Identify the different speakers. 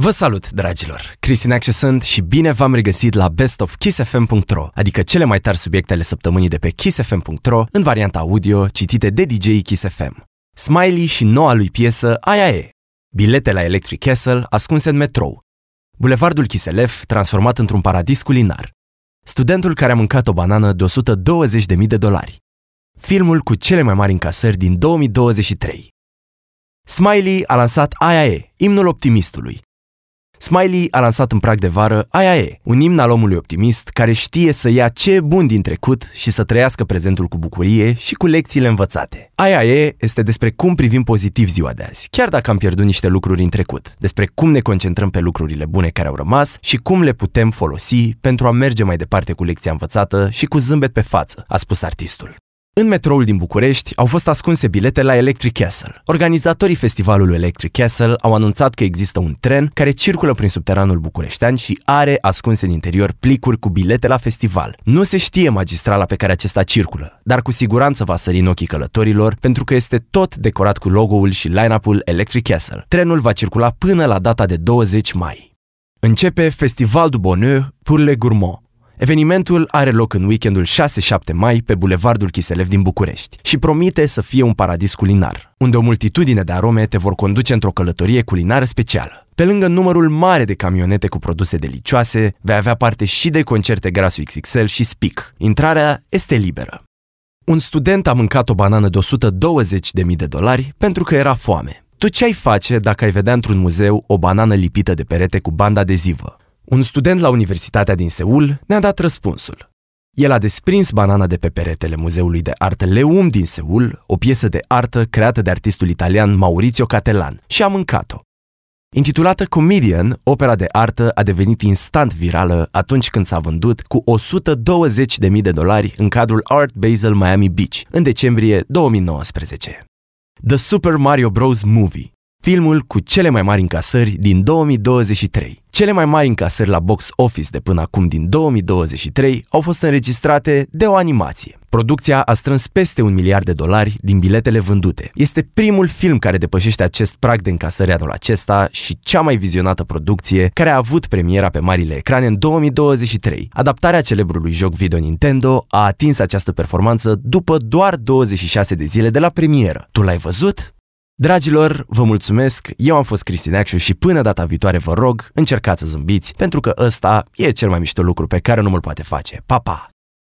Speaker 1: Vă salut, dragilor! Cristian Acce sunt și bine v-am regăsit la bestofkissfm.ro, adică cele mai tari subiecte ale săptămânii de pe kissfm.ro în varianta audio citite de DJ Kiss FM. Smiley și noua lui piesă Aia e. Bilete la Electric Castle ascunse în metrou. Bulevardul Chiselef transformat într-un paradis culinar. Studentul care a mâncat o banană de 120.000 de dolari. Filmul cu cele mai mari încasări din 2023. Smiley a lansat Aia e, imnul optimistului, Smiley a lansat în prag de vară Aia e, un imn al omului optimist care știe să ia ce e bun din trecut și să trăiască prezentul cu bucurie și cu lecțiile învățate. Aia e este despre cum privim pozitiv ziua de azi, chiar dacă am pierdut niște lucruri în trecut, despre cum ne concentrăm pe lucrurile bune care au rămas și cum le putem folosi pentru a merge mai departe cu lecția învățată și cu zâmbet pe față, a spus artistul. În metroul din București au fost ascunse bilete la Electric Castle. Organizatorii festivalului Electric Castle au anunțat că există un tren care circulă prin subteranul bucureștean și are ascunse în interior plicuri cu bilete la festival. Nu se știe magistrala pe care acesta circulă, dar cu siguranță va sări în ochii călătorilor pentru că este tot decorat cu logo-ul și line-up-ul Electric Castle. Trenul va circula până la data de 20 mai. Începe Festival du Bonheur pour les Gourmands, Evenimentul are loc în weekendul 6-7 mai pe Bulevardul Chiselev din București și promite să fie un paradis culinar, unde o multitudine de arome te vor conduce într-o călătorie culinară specială. Pe lângă numărul mare de camionete cu produse delicioase, vei avea parte și de concerte Grasu XXL și Speak. Intrarea este liberă. Un student a mâncat o banană de 120.000 de dolari pentru că era foame. Tu ce ai face dacă ai vedea într-un muzeu o banană lipită de perete cu bandă adezivă? Un student la Universitatea din Seul ne-a dat răspunsul. El a desprins banana de pe peretele Muzeului de Artă Leum din Seul, o piesă de artă creată de artistul italian Maurizio Catelan, și a mâncat-o. Intitulată Comedian, opera de artă a devenit instant virală atunci când s-a vândut cu 120.000 de dolari în cadrul Art Basel Miami Beach, în decembrie 2019. The Super Mario Bros. Movie, filmul cu cele mai mari încasări din 2023. Cele mai mari încasări la box office de până acum din 2023 au fost înregistrate de o animație. Producția a strâns peste un miliard de dolari din biletele vândute. Este primul film care depășește acest prag de încasări anul acesta și cea mai vizionată producție care a avut premiera pe marile ecrane în 2023. Adaptarea celebrului joc video Nintendo a atins această performanță după doar 26 de zile de la premieră. Tu l-ai văzut? Dragilor, vă mulțumesc, eu am fost Cristi Neacșu și până data viitoare vă rog, încercați să zâmbiți, pentru că ăsta e cel mai mișto lucru pe care nu mă poate face. Pa, pa!